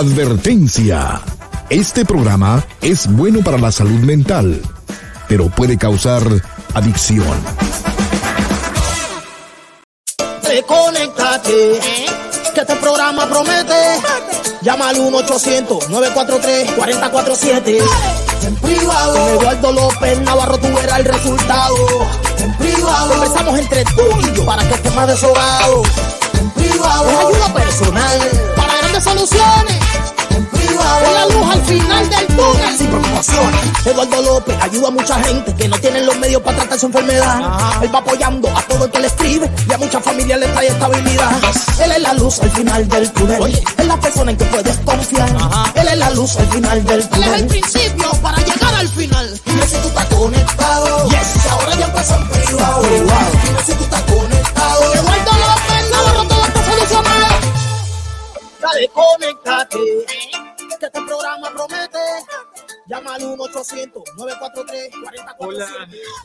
Advertencia. Este programa es bueno para la salud mental, pero puede causar adicción. Reconéctate, que este programa promete. Llama al 1-800-943-4047. En privado, con Eduardo López Navarro tú verás el resultado. En privado, conversamos entre tú y yo para que estés más desahogado. En privado, es ayuda personal para grandes soluciones. Es la luz al final del túnel sin preocupaciones. Eduardo López ayuda a mucha gente que no tienen los medios para tratar su enfermedad. Él va apoyando a todo el que le escribe y a muchas familias le trae estabilidad. Él es la luz al final del túnel. Es la persona en que puedes confiar. Él es la luz al final del túnel. Él es el principio para llegar al final. Dime si tú estás conectado. Yes. ahora ya empezó en privado. Dime si tú estás conectado. Eduardo López Navarro todo está solucionado. Dale, conéctate. Este programa promete. Llama al 1-800-943-4047. Hola,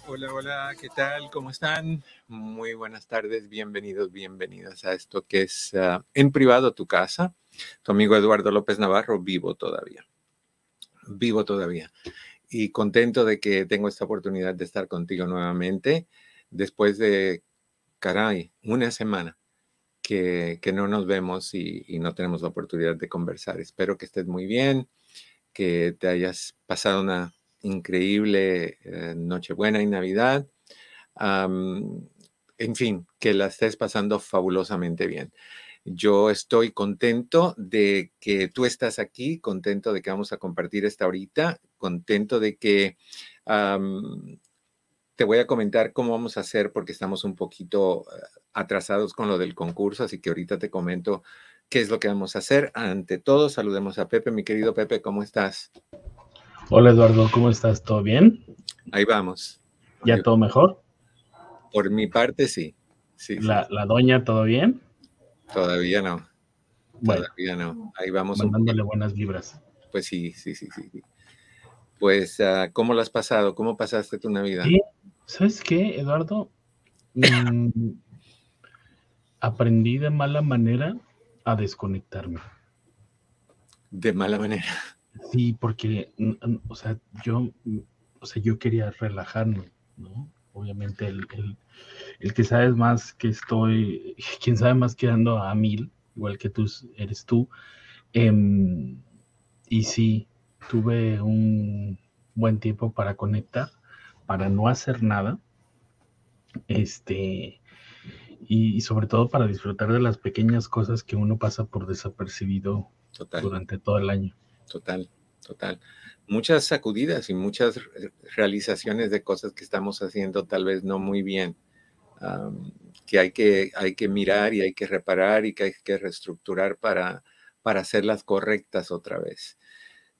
hola, hola, ¿qué tal? ¿Cómo están? Muy buenas tardes, bienvenidos, bienvenidas a esto que es uh, En Privado Tu Casa. Tu amigo Eduardo López Navarro, vivo todavía. Vivo todavía. Y contento de que tengo esta oportunidad de estar contigo nuevamente después de, caray, una semana que, no nos vemos y, no tenemos la oportunidad de conversar. Espero que estés muy bien que te hayas pasado una increíble eh, Nochebuena y Navidad. En fin, que la estés pasando fabulosamente bien. Yo estoy contento de que tú estás aquí, contento de que vamos a compartir esta horita, contento de que te voy a comentar cómo vamos a hacer porque estamos un poquito atrasados con lo del concurso, así que ahorita te comento qué es lo que vamos a hacer. Ante todo, saludemos a Pepe, mi querido Pepe, ¿cómo estás? Hola Eduardo, ¿cómo estás? ¿Todo bien? Ahí vamos. ¿Ya Ahí- todo mejor? Por mi parte, sí. Sí, sí, ¿La, la doña todo bien? todavía no. Bueno, Todavía no. Ahí vamos. mandándole buenas vibras. Pues sí, sí, sí, sí. sí. Pues, ah, ¿cómo lo has pasado? ¿Cómo pasaste tu Navidad? Sí, ¿Sabes qué, Eduardo? Mm, aprendí de mala manera a desconectarme. De mala manera. Sí, porque, o sea, yo, o sea, yo quería relajarme, ¿no? Obviamente el, el- el que sabes más que estoy, quien sabe más que ando a mil, igual que tú eres tú. Em, y sí, tuve un buen tiempo para conectar, para no hacer nada. Este, y, y sobre todo para disfrutar de las pequeñas cosas que uno pasa por desapercibido Total. durante todo el año. Total, total. Muchas sacudidas y muchas re- realizaciones de cosas que estamos haciendo tal vez no muy bien, am, que, hay que hay que mirar y hay que reparar y que hay que reestructurar para, para hacerlas correctas otra vez.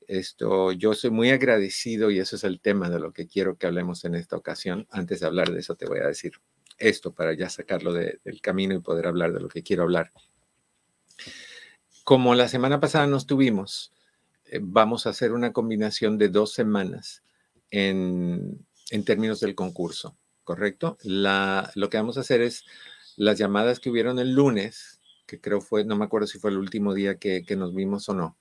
Esto, yo soy muy agradecido y eso es el tema de lo que quiero que hablemos en esta ocasión. Antes de hablar de eso, te voy a decir esto para ya sacarlo de- del camino y poder hablar de lo que quiero hablar. Como la semana pasada nos tuvimos, eh, vamos a hacer una combinación de dos semanas en, en términos del concurso, ¿correcto? La, lo que vamos a hacer es las llamadas que hubieron el lunes, que creo fue, no me acuerdo si fue el último día que, que nos vimos o no,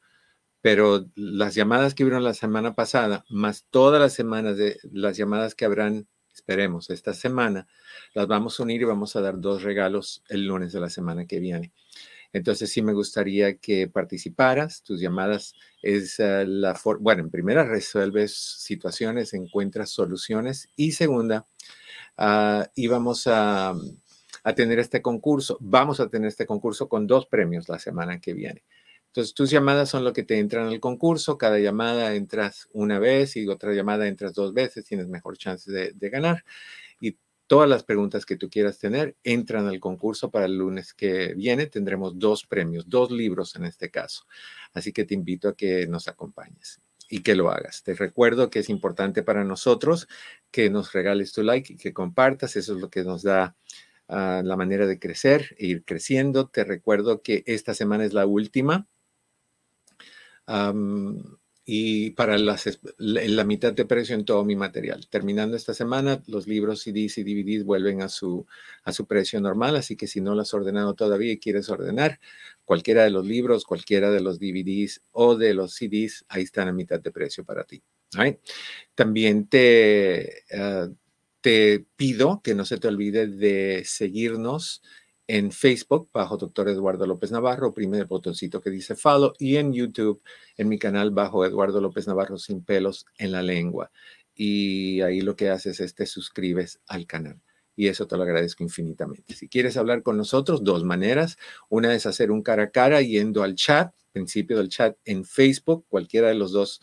pero las llamadas que hubieron la semana pasada, más todas las semanas de las llamadas que habrán, esperemos, esta semana, las vamos a unir y vamos a dar dos regalos el lunes de la semana que viene. Entonces sí me gustaría que participaras, tus llamadas es uh, la forma, bueno, en primera resuelves situaciones, encuentras soluciones y segunda, uh, íbamos a, a, tener este concurso, vamos a tener este concurso con dos premios la semana que viene. Entonces tus llamadas son lo que te entran al concurso, cada llamada entras una vez y otra llamada entras dos veces, tienes mejor chance de, ganar. Y todas las preguntas que tú quieras tener entran al concurso para el lunes que viene. Tendremos dos premios, dos libros en este caso. Así que te invito a que nos acompañes y que lo hagas. Te recuerdo que es importante para nosotros que nos regales tu like y que compartas. Eso es lo que nos da uh, la manera de crecer e ir creciendo. Te recuerdo que esta semana es la última. Um, y para las, la mitad de precio en todo mi material. Terminando esta semana, los libros CDs y DVDs vuelven a su, a su precio normal, así que si no lo has ordenado todavía y quieres ordenar, cualquiera de los libros, cualquiera de los DVDs o de los CDs, ahí están a mitad de precio para ti. También te, ah, te pido que no se te olvide de seguirnos en Facebook bajo Doctor Eduardo López Navarro, oprime el botoncito que dice follow y en YouTube en mi canal bajo Eduardo López Navarro sin pelos en la lengua. Y ahí lo que haces es te suscribes al canal. Y eso te lo agradezco infinitamente. Si quieres hablar con nosotros, dos maneras. Una es hacer un cara a cara yendo al chat, principio del chat en Facebook, cualquiera de los dos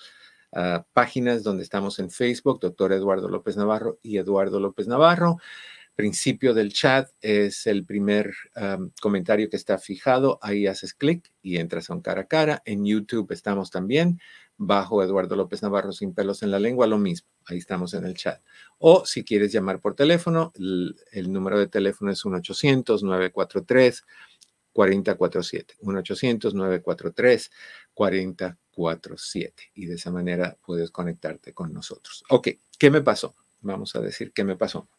ah, páginas donde estamos en Facebook, doctor Eduardo López Navarro y Eduardo López Navarro principio del chat es el primer comentario que está fijado. Ahí haces clic y entras a un cara a cara. En YouTube estamos también bajo Eduardo López Navarro sin pelos en la lengua, lo mismo. Ahí estamos en el chat. O si quieres llamar por teléfono, el, número de teléfono es 1-800-943. 4047, 1-800-943-4047. Y de esa manera puedes conectarte con nosotros. Ok, ¿qué me pasó? Vamos a decir qué me pasó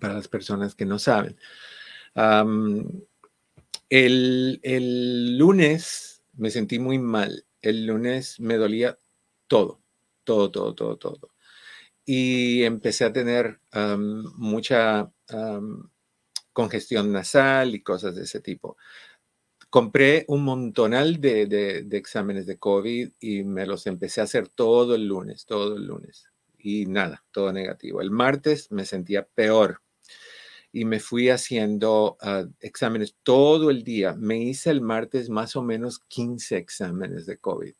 para las personas que no saben. el, lunes me sentí muy mal. El lunes me dolía todo, todo, todo, todo, todo. Y empecé a tener mucha congestión nasal y cosas de ese tipo. Compré un montonal de, de, exámenes de COVID y me los empecé a hacer todo el lunes, todo el lunes y nada, todo negativo. El martes me sentía peor y me fui haciendo ah, exámenes todo el día. Me hice el martes más o menos 15 exámenes de COVID.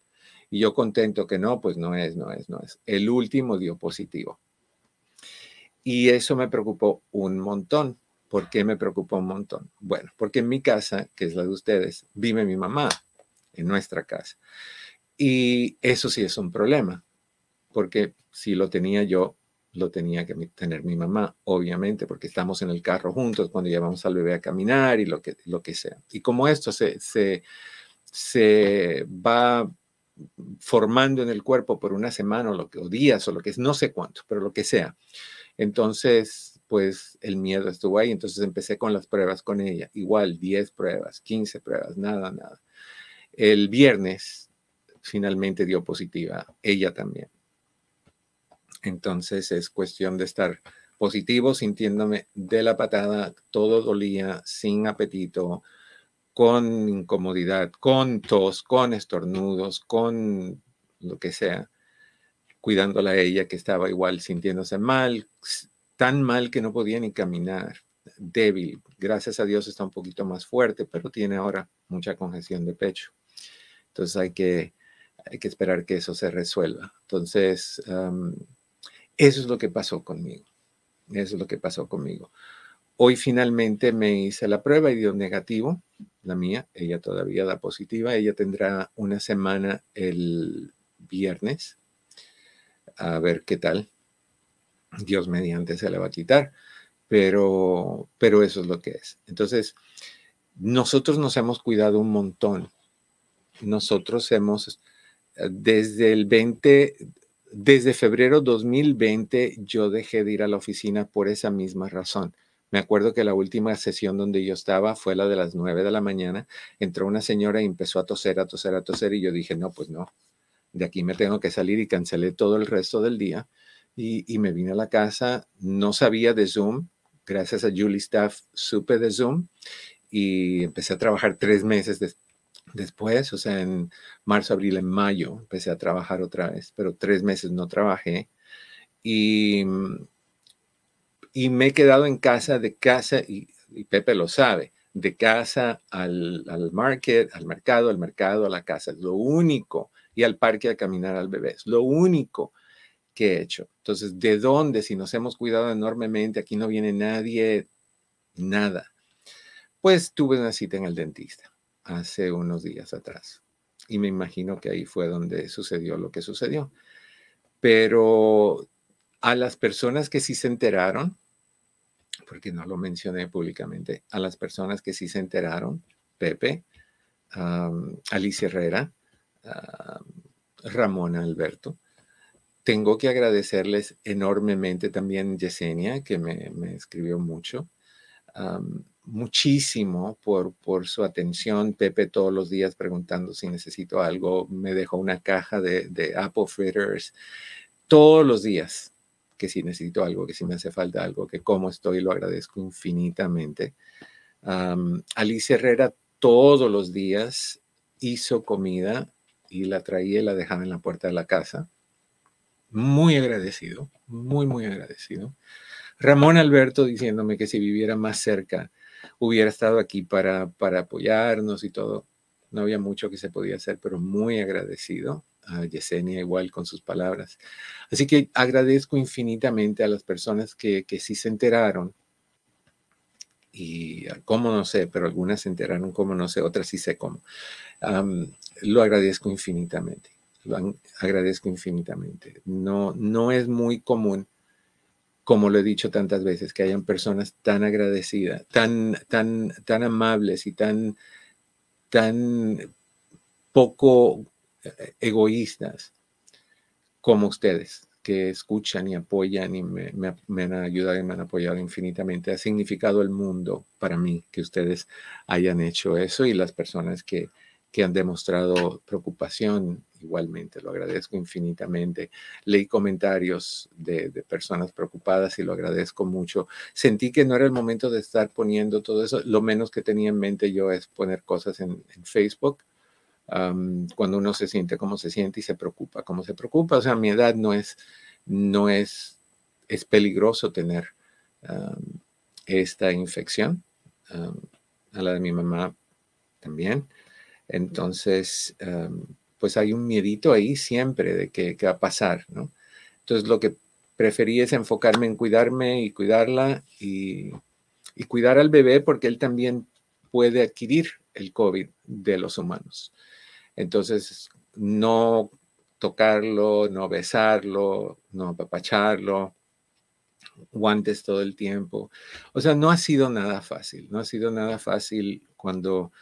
Y yo contento que no, pues no es, no es, no es. El último dio positivo. Y eso me preocupó un montón. ¿Por qué me preocupó un montón? Bueno, porque en mi casa, que es la de ustedes, vive mi mamá, en nuestra casa. Y eso sí es un problema, porque si lo tenía yo, lo tenía que tener mi mamá, obviamente, porque estamos en el carro juntos cuando llevamos al bebé a caminar y lo que, lo que sea. Y como esto se, se, se va formando en el cuerpo por una semana o, lo que, o días o lo que es, no sé cuánto, pero lo que sea. Entonces, pues el miedo estuvo ahí. Entonces empecé con las pruebas con ella. Igual, 10 pruebas, 15 pruebas, nada, nada. El viernes finalmente dio positiva, ella también. Entonces es cuestión de estar positivo, sintiéndome de la patada, todo dolía, sin apetito, con incomodidad, con tos, con estornudos, con lo que sea, cuidándola a ella que estaba igual sintiéndose mal, tan mal que no podía ni caminar, débil. Gracias a Dios está un poquito más fuerte, pero tiene ahora mucha congestión de pecho. Entonces hay que, hay que esperar que eso se resuelva. Entonces, eso es lo que pasó conmigo. Eso es lo que pasó conmigo. Hoy finalmente me hice la prueba y dio negativo, la mía. Ella todavía da positiva. Ella tendrá una semana el viernes. A ver qué tal. Dios mediante se la va a quitar. Pero, pero eso es lo que es. Entonces, nosotros nos hemos cuidado un montón. Nosotros hemos, desde el 20, desde febrero 2020 yo dejé de ir a la oficina por esa misma razón. Me acuerdo que la última sesión donde yo estaba fue la de las 9 de la mañana. Entró una señora y empezó a toser, a toser, a toser y yo dije, no, pues no, de aquí me tengo que salir y cancelé todo el resto del día. Y, me vine a la casa, no sabía de Zoom, gracias a Julie Staff supe de Zoom y empecé a trabajar tres meses después Después, o sea, en marzo, abril, en mayo, empecé a trabajar otra vez, pero tres meses no trabajé. Y, y me he quedado en casa, de casa, y, Pepe lo sabe, de casa al, al, market, al mercado, al mercado, a la casa. Es lo único. Y al parque a caminar al bebé. Es lo único que he hecho. Entonces, ¿de dónde? Si nos hemos cuidado enormemente, aquí no viene nadie, nada. Pues tuve una cita en el dentista hace unos días atrás. Y me imagino que ahí fue donde sucedió lo que sucedió. Pero a las personas que sí se enteraron, porque no lo mencioné públicamente, a las personas que sí se enteraron, Pepe, Alicia Herrera, Ramona Alberto. Tengo que agradecerles enormemente también Yesenia, que me, escribió mucho. Muchísimo por, por su atención. Pepe todos los días preguntando si necesito algo. Me dejó una caja de, de Apple Fritters todos los días que si necesito algo, que si me hace falta algo, que cómo estoy, lo agradezco infinitamente. Alicia Herrera todos los días hizo comida y la traía y la dejaba en la puerta de la casa. Muy agradecido, muy, muy agradecido. Ramón Alberto diciéndome que si viviera más cerca hubiera estado aquí para, para apoyarnos y todo. No había mucho que se podía hacer, pero muy agradecido. A Yesenia igual con sus palabras. Así que agradezco infinitamente a las personas que, que sí se enteraron y cómo no sé, pero algunas se enteraron cómo no sé, otras sí sé cómo. lo agradezco infinitamente, lo agradezco infinitamente. No, no es muy común, como lo he dicho tantas veces, que hayan personas tan agradecidas, tan, tan, tan amables y tan, tan poco eh, egoístas como ustedes que escuchan y apoyan y me, han ayudado y me han apoyado infinitamente. Ha significado el mundo para mí que ustedes hayan hecho eso y las personas que, que han demostrado preocupación igualmente. Lo agradezco infinitamente. Leí comentarios de, personas preocupadas y lo agradezco mucho. Sentí que no era el momento de estar poniendo todo eso. Lo menos que tenía en mente yo es poner cosas en, Facebook. cuando uno se siente como se siente y se preocupa, como se preocupa. O sea, mi edad no es, no es, es peligroso tener esta infección. a la de mi mamá también. Entonces, pues hay un miedito ahí siempre de que, va a pasar, ¿no? Entonces, lo que preferí es enfocarme en cuidarme y cuidarla y, y cuidar al bebé porque él también puede adquirir el COVID de los humanos. Entonces, no tocarlo, no besarlo, no apapacharlo, guantes todo el tiempo. O sea, no ha sido nada fácil, no ha sido nada fácil cuando,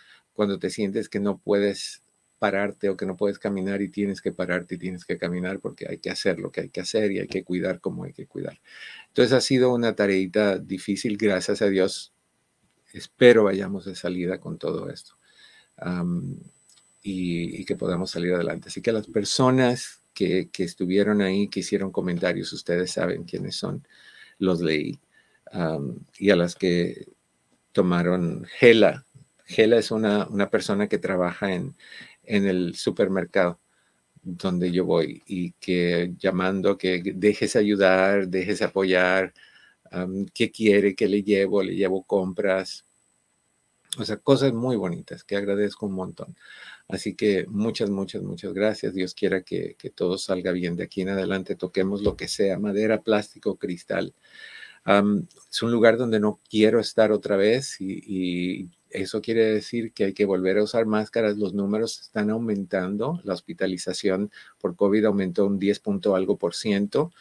cuando te sientes que no puedes pararte o que no puedes caminar y tienes que pararte y tienes que caminar porque hay que hacer lo que hay que hacer y hay que cuidar como hay que cuidar. Entonces ha sido una tareita difícil, gracias a Dios. Espero vayamos de salida con todo esto y, que podamos salir adelante. Así que las personas que, estuvieron ahí, que hicieron comentarios, ustedes saben quiénes son, los leí. y a las que tomaron Gela. Gela es una, una persona que trabaja en, en el supermercado donde yo voy y que llamando que dejes ayudar, dejes apoyar, qué quiere, que le llevo, le llevo compras, o sea, cosas muy bonitas que agradezco un montón. Así que muchas, muchas, muchas gracias. Dios quiera que, todo salga bien de aquí en adelante. Toquemos lo que sea, madera, plástico, cristal. es un lugar donde no quiero estar otra vez y, eso quiere decir que hay que volver a usar máscaras. Los números están aumentando. La hospitalización por COVID aumentó un 10 punto algo por ciento.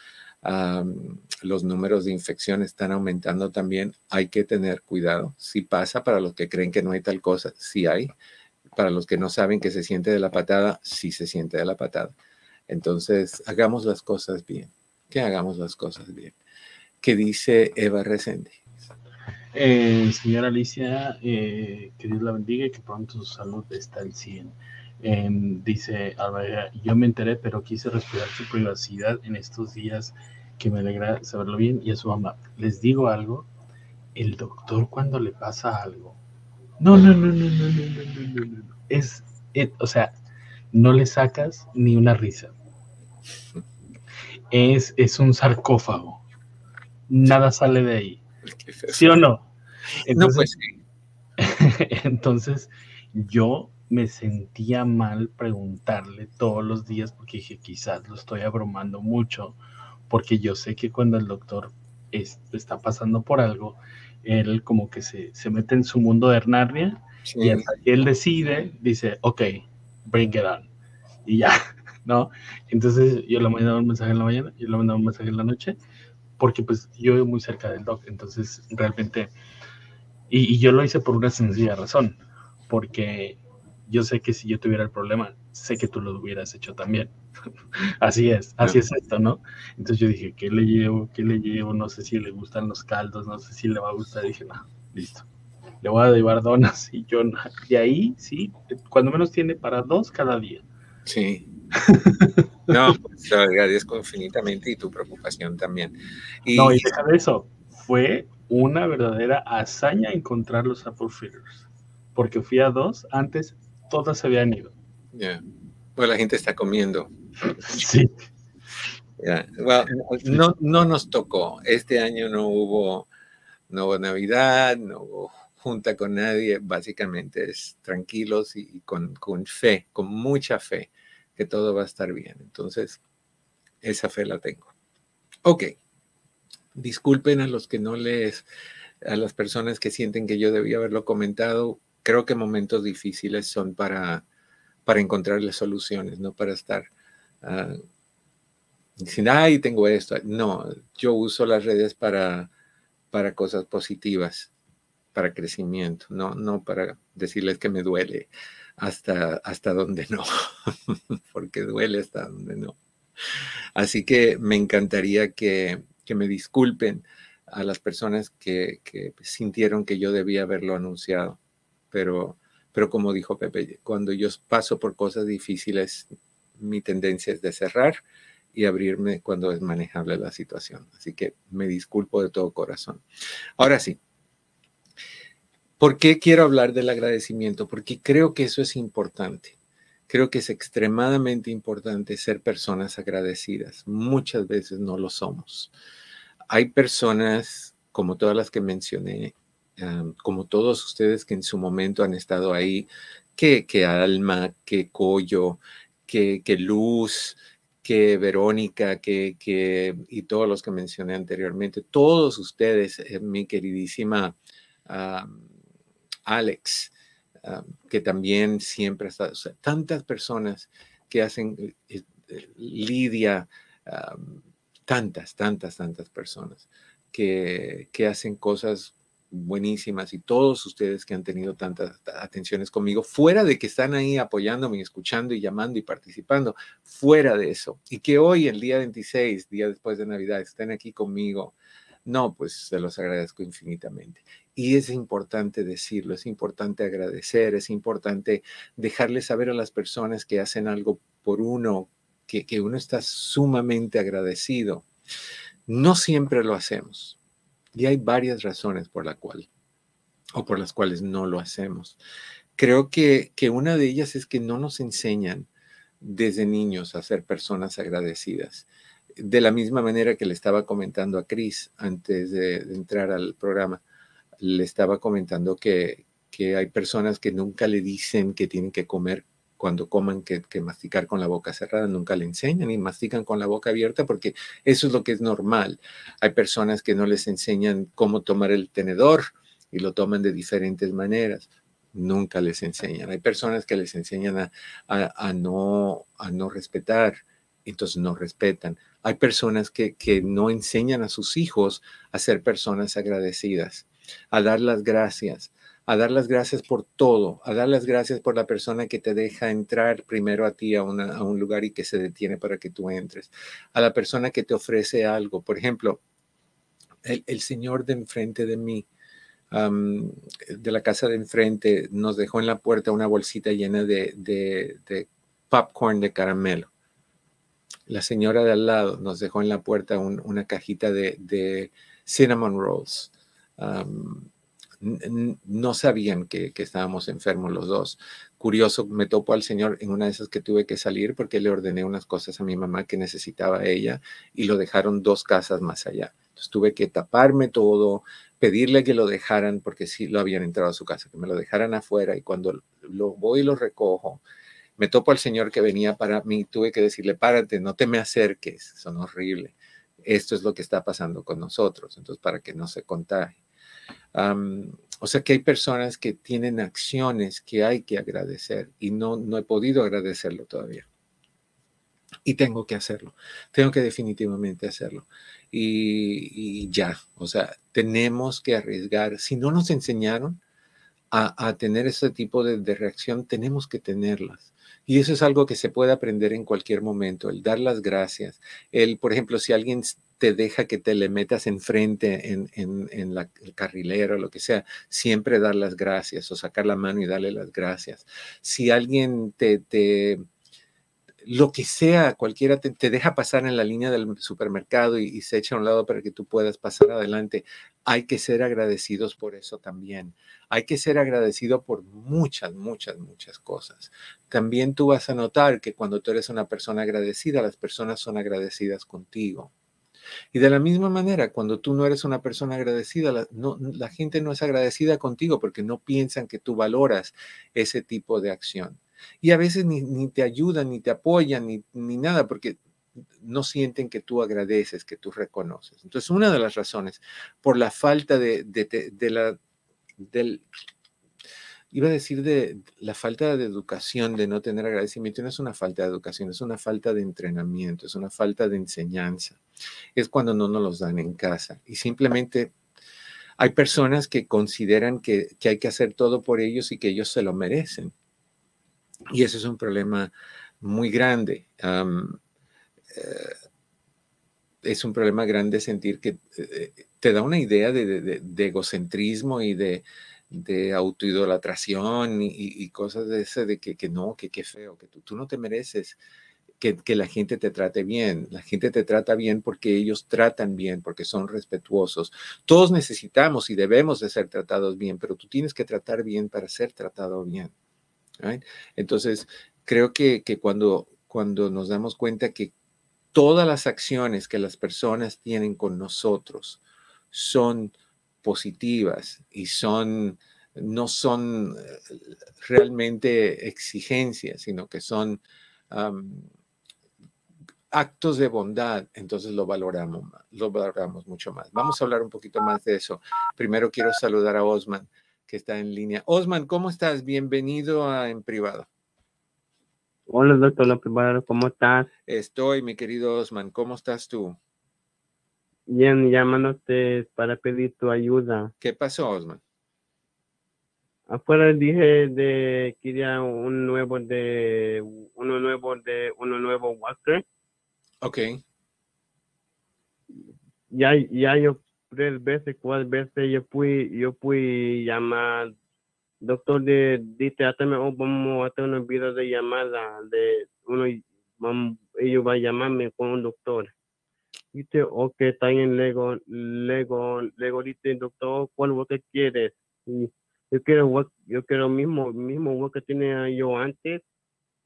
los números de infección están aumentando también. Hay que tener cuidado. Si pasa para los que creen que no hay tal cosa, sí hay para los que no saben que se siente de la patada, sí se siente de la patada. Entonces, hagamos las cosas bien. Que hagamos las cosas bien. ¿Qué dice Eva Resende? Eh, señora Alicia, eh, que Dios la bendiga y que pronto su salud está al 100. Em, dice yo me enteré, pero quise respetar su privacidad en estos días que me alegra saberlo bien y a su mamá. Les digo algo, el doctor cuando le pasa algo, no, no, no, no, no, no, no, no, no. Es, eh, o sea, no le sacas ni una risa. Es, es un sarcófago. Nada sale de ahí. ¿Sí o no? Entonces, no, pues entonces, yo me sentía mal preguntarle todos los días porque dije, quizás lo estoy abrumando mucho, porque yo sé que cuando el doctor está pasando por algo, él como que se, se mete en su mundo de Narnia y hasta que él decide, dice, ok, bring it on. Y ya, ¿no? Entonces yo le mandaba un mensaje en la mañana, yo le mandaba un mensaje en la noche, porque pues yo vivo muy cerca del doc, entonces realmente, y, yo lo hice por una sencilla razón, porque yo sé que si yo tuviera el problema, sé que tú lo hubieras hecho también. así es, así es esto, ¿no? Entonces yo dije, ¿qué le llevo? ¿Qué le llevo? No sé si le gustan los caldos, no sé si le va a gustar. dije, no, listo. Le voy a llevar donas y yo, de ahí, sí, cuando menos tiene para dos cada día. Sí. No, pues te agradezco infinitamente y tu preocupación también. Y, no, y deja de eso, fue una verdadera hazaña encontrar los Apple Fritters, porque fui a dos, antes todas se habían ido. Ya, pues la gente está comiendo. sí. no, no nos tocó, este año no hubo, no hubo Navidad, no hubo junta con nadie, básicamente es tranquilos y, con, con, fe, con mucha fe, que todo va a estar bien. Entonces, esa fe la tengo. Ok. Disculpen a los que no les, a las personas que sienten que yo debía haberlo comentado. Creo que momentos difíciles son para, para encontrarle soluciones, no para estar uh, diciendo, ay, tengo esto. No, yo uso las redes para, para cosas positivas, para crecimiento, no, no para decirles que me duele hasta, hasta donde no, porque duele hasta donde no. Así que me encantaría que, que me disculpen a las personas que, que, sintieron que yo debía haberlo anunciado. Pero, pero como dijo Pepe, cuando yo paso por cosas difíciles, mi tendencia es de cerrar y abrirme cuando es manejable la situación. Así que me disculpo de todo corazón. Ahora sí. ¿Por qué quiero hablar del agradecimiento? Porque creo que eso es importante. Creo que es extremadamente importante ser personas agradecidas. Muchas veces no lo somos hay personas, como todas las que mencioné, como todos ustedes que en su momento han estado ahí, que, que Alma, que Coyo, que, que Luz, que Verónica, que, que, y todos los que mencioné anteriormente, todos ustedes, eh, mi queridísima Alex, que también siempre ha estado, tantas personas que hacen, eh, eh, Lidia, tantas, tantas, tantas personas que, que hacen cosas buenísimas y todos ustedes que han tenido tantas atenciones conmigo, fuera de que están ahí apoyándome, escuchando y llamando y participando, fuera de eso, y que hoy, el día 26, día después de Navidad, estén aquí conmigo, no, pues se los agradezco infinitamente. Y es importante decirlo, es importante agradecer, es importante dejarles saber a las personas que hacen algo por uno, que, uno está sumamente agradecido. No siempre lo hacemos. Y hay varias razones por la cual o por las cuales no lo hacemos. Creo que, que una de ellas es que no nos enseñan desde niños a ser personas agradecidas. De la misma manera que le estaba comentando a Cris antes de, entrar al programa, le estaba comentando que, que hay personas que nunca le dicen que tienen que comer cuando coman que, masticar con la boca cerrada, nunca le enseñan y mastican con la boca abierta porque eso es lo que es normal. Hay personas que no les enseñan cómo tomar el tenedor y lo toman de diferentes maneras. Nunca les enseñan. Hay personas que les enseñan a, no, a no respetar, entonces no respetan. Hay personas que, que no enseñan a sus hijos a ser personas agradecidas, a dar las gracias, a dar las gracias por todo, a dar las gracias por la persona que te deja entrar primero a ti a, un lugar y que se detiene para que tú entres, a la persona que te ofrece algo. Por ejemplo, el, señor de enfrente de mí, de la casa de enfrente, nos dejó en la puerta una bolsita llena de, popcorn de caramelo. La señora de al lado nos dejó en la puerta una cajita de, cinnamon rolls no sabían que, estábamos enfermos los dos. Curioso, me topo al Señor en una de esas que tuve que salir porque le ordené unas cosas a mi mamá que necesitaba ella y lo dejaron dos casas más allá. Entonces tuve que taparme todo, pedirle que lo dejaran porque sí lo habían entrado a su casa, que me lo dejaran afuera y cuando lo voy y lo recojo, me topo al Señor que venía para mí, tuve que decirle, párate, no te me acerques, son horribles. Esto es lo que está pasando con nosotros, entonces para que no se contagie o sea que hay personas que tienen acciones que hay que agradecer y no, no he podido agradecerlo todavía. Y tengo que hacerlo, tengo que definitivamente hacerlo. Y, ya, o sea, tenemos que arriesgar. Si no nos enseñaron a, tener ese tipo de, de, reacción, tenemos que tenerlas. Y eso es algo que se puede aprender en cualquier momento, el dar las gracias. El, por ejemplo, si alguien te deja que te le metas enfrente en, en, en la, el carrilero, lo que sea, siempre dar las gracias o sacar la mano y darle las gracias. Si alguien te, te lo que sea, cualquiera te, deja pasar en la línea del supermercado y, se echa a un lado para que tú puedas pasar adelante. Hay que ser agradecidos por eso también. Hay que ser agradecido por muchas, muchas, muchas cosas. También tú vas a notar que cuando tú eres una persona agradecida, las personas son agradecidas contigo. Y de la misma manera, cuando tú no eres una persona agradecida, la, gente no es agradecida contigo porque no piensan que tú valoras ese tipo de acción. Y a veces ni, te ayudan, ni te apoyan, ni, ni, nada, porque no sienten que tú agradeces, que tú reconoces. Entonces, una de las razones por la falta de, de, la, del, iba a decir de la falta de educación, de no tener agradecimiento, no es una falta de educación, es una falta de entrenamiento, es una falta de enseñanza. Es cuando no nos los dan en casa y simplemente hay personas que consideran que, que hay que hacer todo por ellos y que ellos se lo merecen. Y ese es un problema muy grande. Eh, es un problema grande sentir que eh, te da una idea de, egocentrismo y de, autoidolatración y, cosas de ese, de que, no, que qué feo, que tú, no te mereces que, que, la gente te trate bien. La gente te trata bien porque ellos tratan bien, porque son respetuosos. Todos necesitamos y debemos de ser tratados bien, pero tú tienes que tratar bien para ser tratado bien. Entonces, creo que, cuando, cuando nos damos cuenta que todas las acciones que las personas tienen con nosotros son positivas y son no son eh, realmente exigencias, sino que son actos de bondad, entonces lo valoramos, lo valoramos mucho más. Vamos a hablar un poquito más de eso. Primero quiero saludar a Osman que está en línea. Osman, ¿cómo estás? Bienvenido a En Privado. Hola, doctor Privado, ¿cómo estás? Estoy, mi querido Osman, ¿cómo estás tú? Bien, llamándote para pedir tu ayuda. ¿Qué pasó, Osman? Afuera dije de quería un nuevo de uno nuevo de uno nuevo Walker. Ok. Ya, ya yo tres veces, cuatro veces yo fui, yo fui llamar, doctor de, dice, hazme, oh, vamos a hacer un video de llamada de uno, vamos, ellos van a llamarme con un doctor. Dice, ok, está bien, luego, luego, luego dice, doctor, ¿cuál que quieres? Y yo quiero, yo quiero mismo, mismo que tenía yo antes.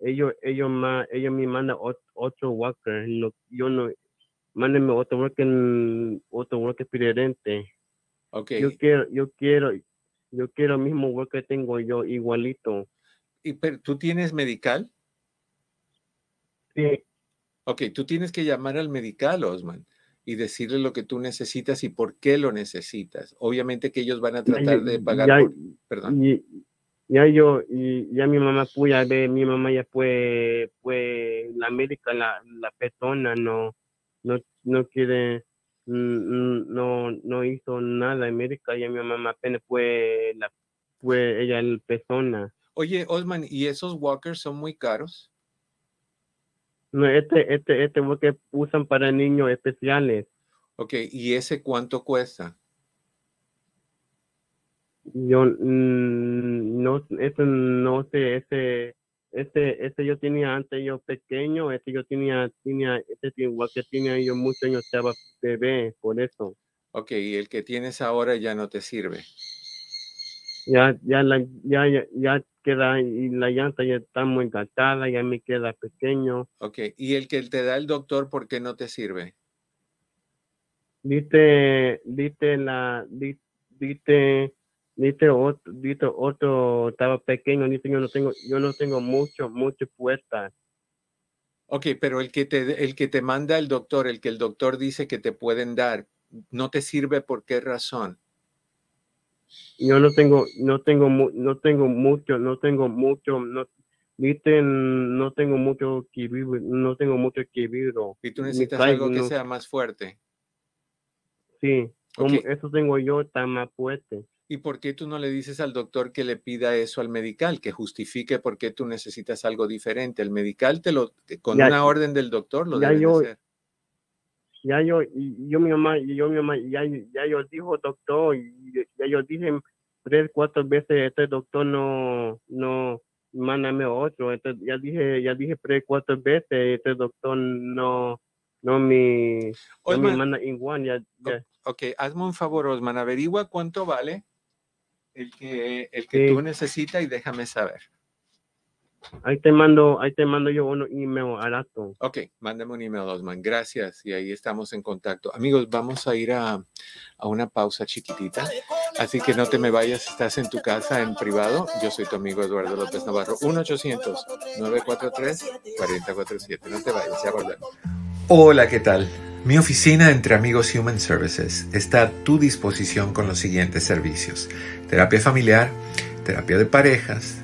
Ellos, ellos, más, ellos me mandan otro walker. yo no, mándenme otro work en otro work diferente. Okay. Yo quiero, yo quiero, yo quiero el mismo work que tengo yo, igualito. ¿Y pero, tú tienes medical? Sí. Ok, tú tienes que llamar al medical, Osman, y decirle lo que tú necesitas y por qué lo necesitas. Obviamente que ellos van a tratar de pagar ya, por, perdón. ya yo, ya mi mamá fue a ver, mi mamá ya fue, fue la médica, la, la persona, no, no, no quiere, no, no hizo nada en América y mi mamá apenas fue, la, fue ella el persona. Oye, Osman, ¿y esos walkers son muy caros? No, este, este, este walker usan para niños especiales. Ok, ¿y ese cuánto cuesta? Yo mm, no, eso no sé, ese este, este yo tenía antes yo pequeño, este yo tenía, tenía, este igual que tenía yo muchos años, estaba bebé, por eso. Ok, y el que tienes ahora ya no te sirve. Ya, ya, la, ya, ya, ya queda, y la llanta ya está muy gastada, ya me queda pequeño. Ok, ¿y el que te da el doctor, por qué no te sirve? Dice, dice la, dice, Dice otro, otro estaba pequeño, dice yo no tengo, yo no tengo mucho, mucho puesta. Ok, pero el que te, el que te manda el doctor, el que el doctor dice que te pueden dar, ¿no te sirve por qué razón? Yo no tengo, no tengo, no tengo mucho, no tengo mucho, no, dicen, no tengo mucho que vivir, no tengo mucho que vivir. Y tú necesitas algo que sea más fuerte. Sí, como eso tengo yo, está más fuerte. ¿Y por qué tú no le dices al doctor que le pida eso al medical, que justifique por qué tú necesitas algo diferente? El medical te lo, con Ya- una orden del doctor lo debe hacer. Ya yo, y yo mi mamá, y yo mi mamá, ya, ya yo dijo doctor, y ya yo dije tres, cuatro veces, este doctor no, no, mándame otro, este, ya dije, ya dije tres, cuatro veces, este doctor no, no me, no me manda igual, ya, ya. ok, hazme un favor, Osman, averigua cuánto vale el que, el que Sí. tú necesitas y déjame saber. Ahí te mando, ahí te mando yo un email al rato. Ok, mándame un email, Osman. Gracias. Y ahí estamos en contacto. Amigos, vamos a ir a, a una pausa chiquitita. Así que no te me vayas, estás en tu casa en privado. Yo soy tu amigo Eduardo López Navarro. 1-800-943-4047. No te vayas, ya volvemos. Hola, ¿qué tal? Mi oficina entre amigos Human Services está a tu disposición con los siguientes servicios. Terapia familiar, terapia de parejas,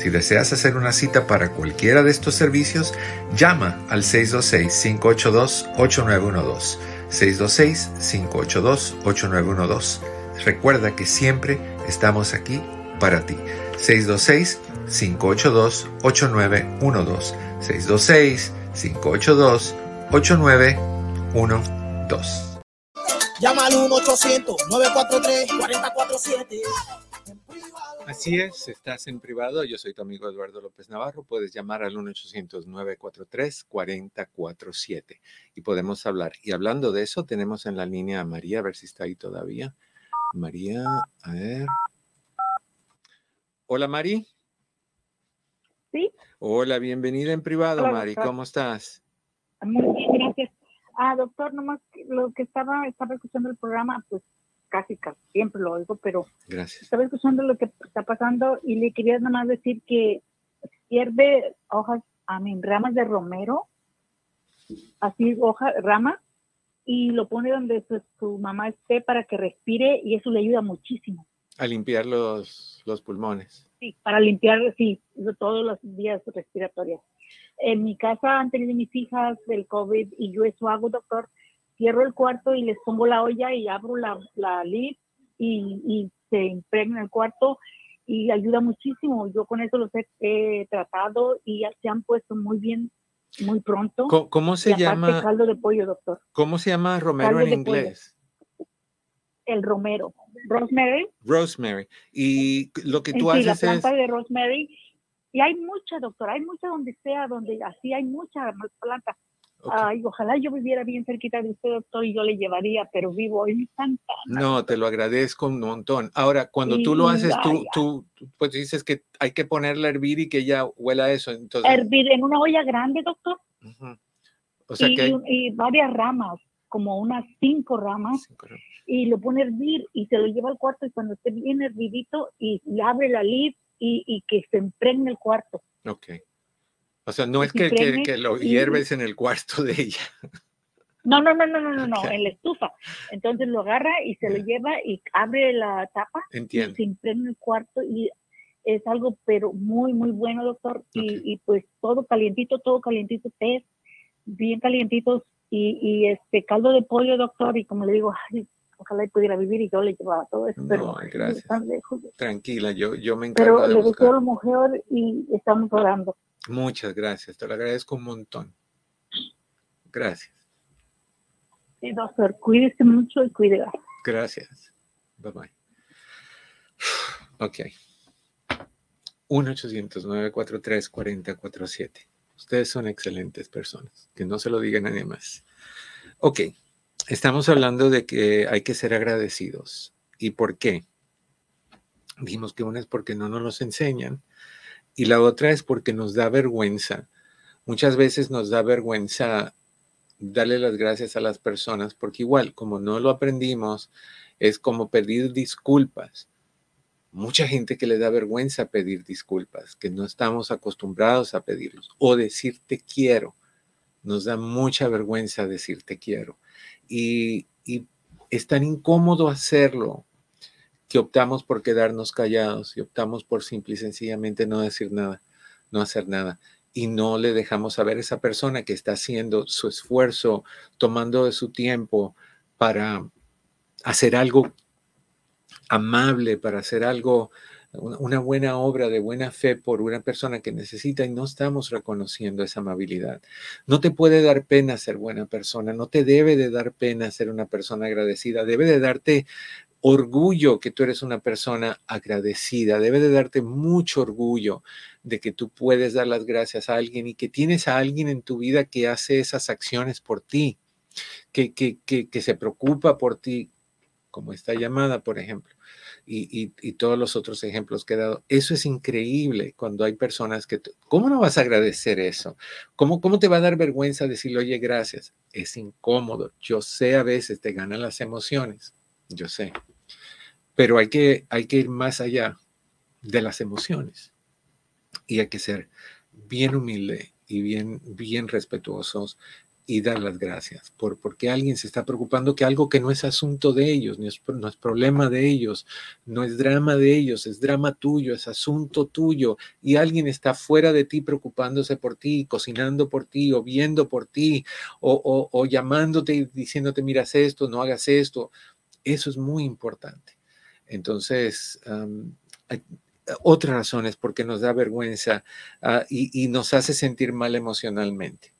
Si deseas hacer una cita para cualquiera de estos servicios, llama al 626-582-8912. 626-582-8912. Recuerda que siempre estamos aquí para ti. 626-582-8912. 626-582-8912. Llama al 1-800-943-4047. Así es, estás en privado. Yo soy tu amigo Eduardo López Navarro. Puedes llamar al 1-800-943-4047 y podemos hablar. Y hablando de eso, tenemos en la línea a María, a ver si está ahí todavía. María, a ver. Hola, Mari. Sí. Hola, bienvenida en privado, Hola, Mari. doctor. ¿Cómo estás? Muy bien, gracias. Ah, doctor, nomás lo que estaba, estaba escuchando el programa, pues casi, casi siempre lo oigo, pero Gracias. estaba escuchando lo que está pasando y le quería nada más decir que hierve hojas, a mí, ramas de romero, así, hoja, rama, y lo pone donde su, su mamá esté para que respire y eso le ayuda muchísimo. A limpiar los, los pulmones. Sí, para limpiar, sí, todos los días respiratorios. En mi casa han tenido mis hijas del COVID y yo eso hago, doctor. Cierro el cuarto y les pongo la olla y abro la, la lid y, y se impregna el cuarto y ayuda muchísimo. Yo con eso los he, he tratado y ya se han puesto muy bien, muy pronto. ¿Cómo, cómo se llama? caldo de pollo, doctor. ¿Cómo se llama romero caldo en de pollo. inglés? El romero. Rosemary. Rosemary. Y lo que tú sí, la haces es planta de rosemary. Y hay mucha, doctor, hay mucha donde sea, donde así hay mucha planta. Ay, ojalá yo viviera bien cerquita de usted, doctor, y yo le llevaría, pero vivo en Santa Ana. No, te lo agradezco un montón. Ahora, cuando tú lo haces, tú, tú, pues dices que hay que ponerla a hervir y que ya huela a eso. Entonces, Hervir en una olla grande, doctor, o sea y, que hay y- varias ramas, como unas cinco ramas, cinco y lo pone a hervir y se lo lleva al cuarto y cuando esté bien hervidito y abre la lid y, y que se impregne el cuarto. Ok. O sea, no es que, que, impregne que lo y- hierves en el cuarto de ella. No, no, no, no, no, no, en la estufa. Entonces lo agarra y se lo lleva y abre la tapa y Entiendo. se impregna el cuarto y es algo pero muy muy bueno doctor y, y, pues todo calientito todo calientito té bien calientitos y, y este caldo de pollo doctor y como le digo ay, ojalá y pudiera vivir y yo le llevaba todo eso pero No, ay, gracias. lejos. Tranquila, yo, yo me encargo pero de le deseo buscar. lo mejor y estamos orando Muchas gracias, te lo agradezco un montón. Gracias, sí, doctor cuídese mucho y cuide gracias. Bye bye. Ok. 1-800-943-4047. Ustedes son excelentes personas. Que no se lo digan a nadie más. Ok. Estamos hablando de que hay que ser agradecidos. ¿Y por qué? Dijimos que una es porque no nos los enseñan y la otra es porque nos da vergüenza. Muchas veces nos da vergüenza darle las gracias a las personas porque igual, como no lo aprendimos, es como pedir disculpas. mucha gente que le da vergüenza pedir disculpas, que no estamos acostumbrados a pedirlos, o decir te quiero. Nos da mucha vergüenza decir te quiero. Y, y es tan incómodo hacerlo que optamos por quedarnos callados y optamos por simple y sencillamente no decir nada, no hacer nada. Y no le dejamos saber a esa persona que está haciendo su esfuerzo, tomando de su tiempo para hacer algo amable, para hacer algo, una buena obra de buena fe por una persona que necesita y no estamos reconociendo esa amabilidad. No te puede dar pena ser buena persona, no te debe de dar pena ser una persona agradecida, debe de darte orgullo que tú eres una persona agradecida, debe de darte mucho orgullo de que tú puedes dar las gracias a alguien y que tienes a alguien en tu vida que hace esas acciones por ti, que, que, que, se preocupa por ti, como esta llamada, por ejemplo, y, y, todos los otros ejemplos que he dado. Eso es increíble cuando hay personas que... ¿Cómo no vas a agradecer eso? ¿Cómo, ¿Cómo te va a dar vergüenza decirle, oye, gracias? Es incómodo. Yo sé a veces te ganan las emociones, yo sé. Pero hay que, hay que ir más allá de las emociones y hay que ser bien humilde y bien, bien respetuosos y dar las gracias por porque alguien se está preocupando que algo que no es asunto de ellos, no es, problema de ellos, no es drama de ellos, es drama tuyo, es asunto tuyo y alguien está fuera de ti preocupándose por ti, cocinando por ti o viendo por ti o, o, llamándote y diciéndote miras esto, no hagas esto. Eso es muy importante. Entonces, otra razón es porque nos da vergüenza ah, y, nos hace sentir mal emocionalmente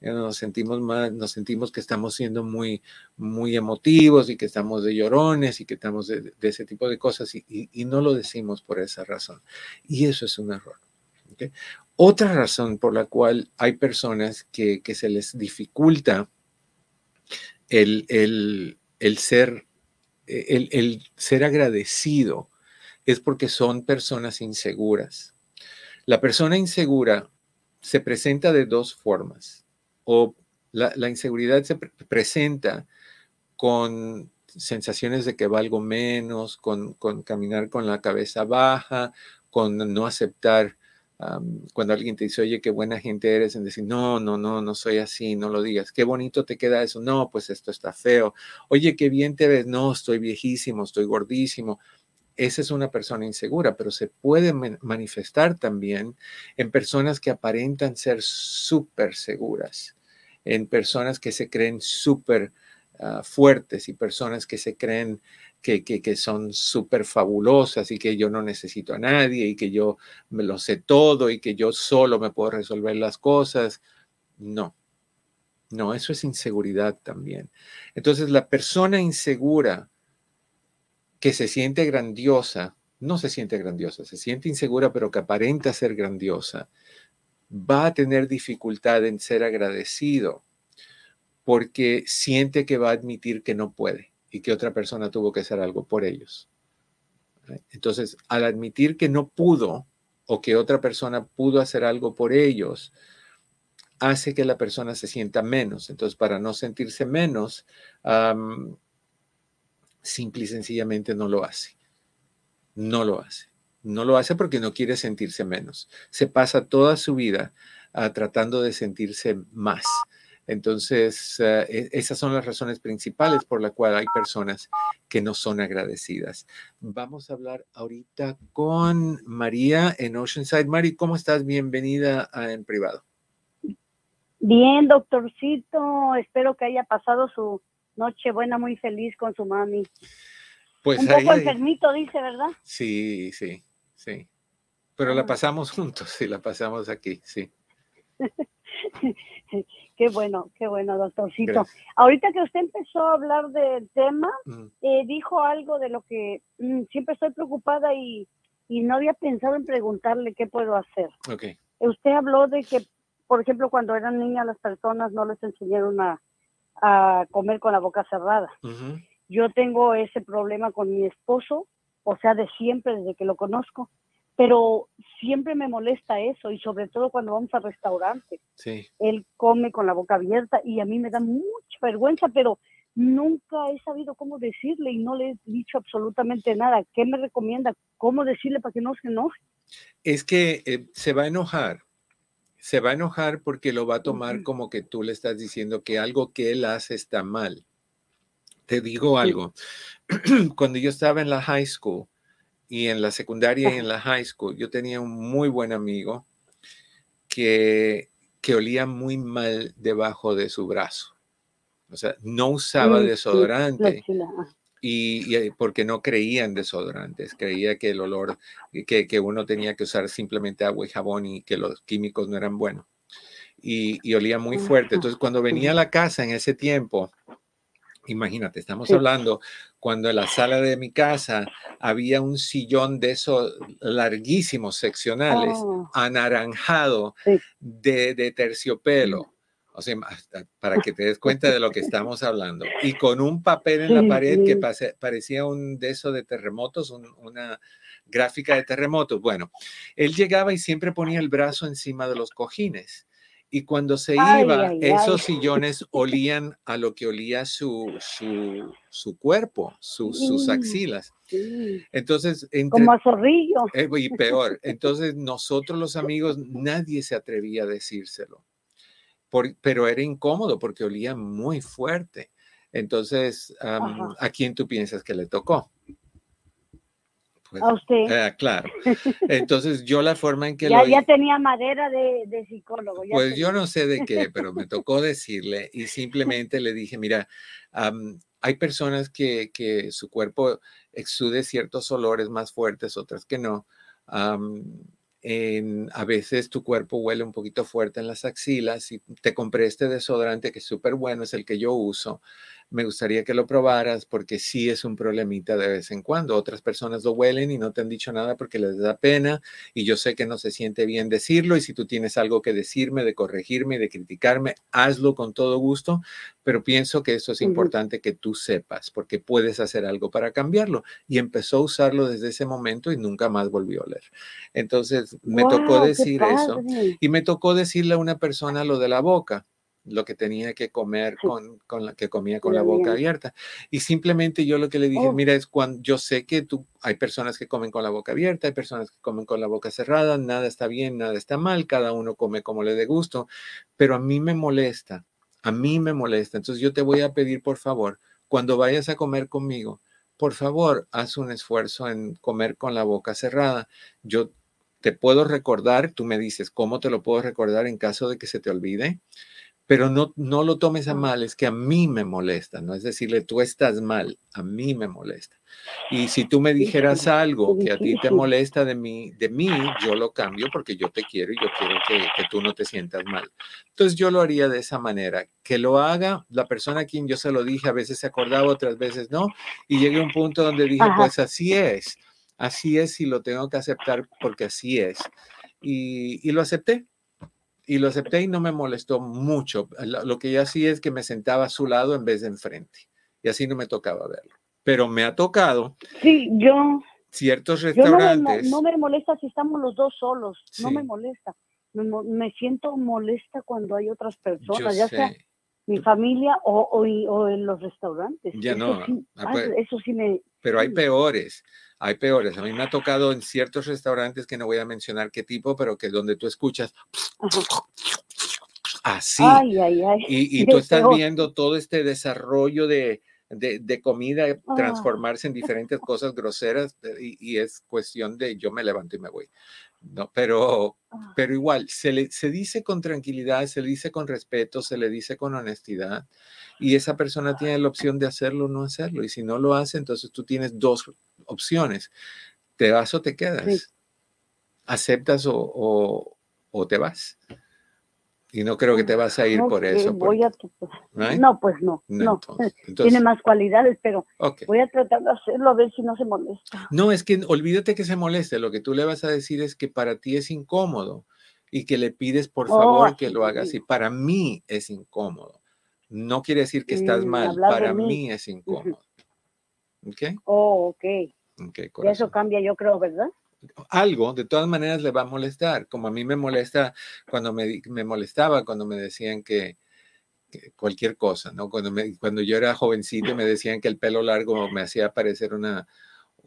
nos sentimos nos sentimos que estamos siendo muy, muy emotivos y que estamos de llorones y que estamos de, ese tipo de cosas y, no lo decimos por esa razón. Y eso es un error. Otra razón por la cual hay personas que, se les dificulta el, el, ser, el, ser agradecido es porque son personas inseguras. La persona insegura se presenta de dos formas o la, inseguridad se presenta con sensaciones de que valgo menos, con, caminar con la cabeza baja, con no aceptar cuando alguien te dice, oye, qué buena gente eres, en decir, no, no, no, no soy así, no lo digas, qué bonito te queda eso, no, pues esto está feo, oye, qué bien te ves, no, estoy viejísimo, estoy gordísimo. Esa es una persona insegura, pero se puede manifestar también en personas que aparentan ser súper seguras en personas que se creen súper ah, fuertes y personas que se creen que, son súper fabulosas y que yo no necesito a nadie y que yo me lo sé todo y que yo solo me puedo resolver las cosas. No, no, eso es inseguridad también. Entonces la persona insegura que se siente grandiosa, no se siente grandiosa, se siente insegura pero que aparenta ser grandiosa, va a tener dificultad en ser agradecido porque siente que va a admitir que no puede y que otra persona tuvo que hacer algo por ellos. Entonces, al admitir que no pudo o que otra persona pudo hacer algo por ellos, hace que la persona se sienta menos. Entonces, para no sentirse menos, simple y sencillamente no lo hace. No lo hace. No lo hace porque no quiere sentirse menos. Se pasa toda su vida ah, tratando de sentirse más. Entonces, e, esas son las razones principales por las cuales hay personas que no son agradecidas. Vamos a hablar ahorita con María en Oceanside. Mari, ¿cómo estás? Bienvenida en privado. Bien, doctorcito. Espero que haya pasado su noche buena muy feliz con su mami. Pues Un poco enfermito, dice, ¿verdad? Sí, sí. Sí, pero la pasamos juntos, sí, la pasamos aquí, sí. qué bueno, qué bueno, doctorcito. Ahorita que usted empezó a hablar del tema, eh, dijo algo de lo que mm, siempre estoy preocupada y, y, no había pensado en preguntarle qué puedo hacer. Okay. Usted habló de que, por ejemplo, cuando eran niñas las personas no les enseñaron a, a comer con la boca cerrada. Yo tengo ese problema con mi esposo o sea, de siempre, desde que lo conozco, pero siempre me molesta eso y sobre todo cuando vamos a restaurantes. Sí. Él come con la boca abierta y a mí me da mucha vergüenza, pero nunca he sabido cómo decirle y no le he dicho absolutamente nada. ¿Qué me recomienda? ¿Cómo decirle para que no se enoje? Es que eh, se va a enojar. Se va a enojar porque lo va a tomar como que tú le estás diciendo que algo que él hace está mal. Te digo algo. Cuando yo estaba en la high school y en la secundaria y en la high school, yo tenía un muy buen amigo que, que olía muy mal debajo de su brazo. O sea, no usaba desodorante. Y, y, porque no creía en desodorantes, creía que el olor, que, que, uno tenía que usar simplemente agua y jabón y que los químicos no eran buenos. Y, y olía muy fuerte. Entonces, cuando venía a la casa en ese tiempo, Imagínate, estamos hablando cuando en la sala de mi casa había un sillón de esos larguísimos seccionales, oh. anaranjado, de, terciopelo. O sea, para que te des cuenta de lo que estamos hablando. Y con un papel en la pared que parecía un de esos de terremotos, una gráfica de terremotos. Bueno, él llegaba y siempre ponía el brazo encima de los cojines y cuando se iba, esos sillones olían a lo que olía su, su, su cuerpo, sus axilas. Entonces, como a zorrillo. Eh, y peor. Entonces, nosotros los amigos, nadie se atrevía a decírselo. pero era incómodo porque olía muy fuerte. Entonces, ¿a quién tú piensas que le tocó? Pues, a usted. Eh, claro. Entonces, yo la forma en que ya, lo... Ya tenía madera de, psicólogo. pues yo no sé de qué, pero me tocó decirle y simplemente le dije, mira, hay personas que, que, su cuerpo exude ciertos olores más fuertes, otras que no. en, a veces tu cuerpo huele un poquito fuerte en las axilas y te compré este desodorante que es súper bueno, es el que yo uso me gustaría que lo probaras porque sí es un problemita de vez en cuando. Otras personas lo huelen y no te han dicho nada porque les da pena y yo sé que no se siente bien decirlo y si tú tienes algo que decirme, de corregirme, de criticarme, hazlo con todo gusto, pero pienso que eso es importante que tú sepas porque puedes hacer algo para cambiarlo. Y empezó a usarlo desde ese momento y nunca más volvió a oler. Entonces me tocó decir eso y me tocó decirle a una persona lo de la boca lo que tenía que comer con, con la que comía con la boca abierta. Y simplemente yo lo que le dije, oh. mira, es cuando yo sé que tú, hay personas que comen con la boca abierta, hay personas que comen con la boca cerrada, nada está bien, nada está mal, cada uno come como le dé gusto, pero a mí me molesta, a mí me molesta. Entonces yo te voy a pedir, por favor, cuando vayas a comer conmigo, por favor, haz un esfuerzo en comer con la boca cerrada. Yo te puedo recordar, tú me dices, ¿cómo te lo puedo recordar en caso de que se te olvide? Pero no, no lo tomes a mal, es que a mí me molesta, no es decirle tú estás mal, a mí me molesta. Y si tú me dijeras algo que a ti te molesta de mí, de mí, yo lo cambio porque yo te quiero y yo quiero que, que tú no te sientas mal. Entonces yo lo haría de esa manera, que lo haga la persona a quien yo se lo dije, a veces se acordaba, otras veces no, y llegué a un punto donde dije, pues así es, así es y lo tengo que aceptar porque así es. Y, y lo acepté y lo acepté y no me molestó mucho. Lo que ya sí es que me sentaba a su lado en vez de enfrente y así no me tocaba verlo. Pero me ha tocado. Sí, yo. Ciertos restaurantes. no, me, molesta si estamos los dos solos, no me molesta. Me, siento molesta cuando hay otras personas, ya sea mi familia o, o, en los restaurantes. Ya no. Ah, pues eso sí me. Pero hay peores hay peores. A mí me ha tocado en ciertos restaurantes que no voy a mencionar qué tipo, pero que donde tú escuchas así. Y, y, tú estás viendo todo este desarrollo de, de, comida ah. transformarse en diferentes cosas groseras y, y, es cuestión de yo me levanto y me voy. No, pero, ah. pero igual, se, le, se dice con tranquilidad, se le dice con respeto, se le dice con honestidad y esa persona tiene la opción de hacerlo o no hacerlo. Y si no lo hace, entonces tú tienes dos opciones. ¿Te vas o te quedas? ¿Aceptas o, o, te vas? Y no creo que te vas a ir por eso. Voy a, ¿no? pues no, no. Tiene más cualidades, pero voy a tratar de hacerlo a ver si no se molesta. No, es que olvídate que se moleste. Lo que tú le vas a decir es que para ti es incómodo y que le pides por oh, favor que lo hagas. Y para mí es incómodo. No quiere decir que estás mm, mal. Para mí. es incómodo. ¿Ok? Oh, ok. y eso cambia, yo creo, ¿verdad? Algo, de todas maneras, le va a molestar. Como a mí me molesta cuando me, me molestaba, cuando me decían que, cualquier cosa, ¿no? Cuando, me, cuando yo era jovencito me decían que el pelo largo me hacía parecer una,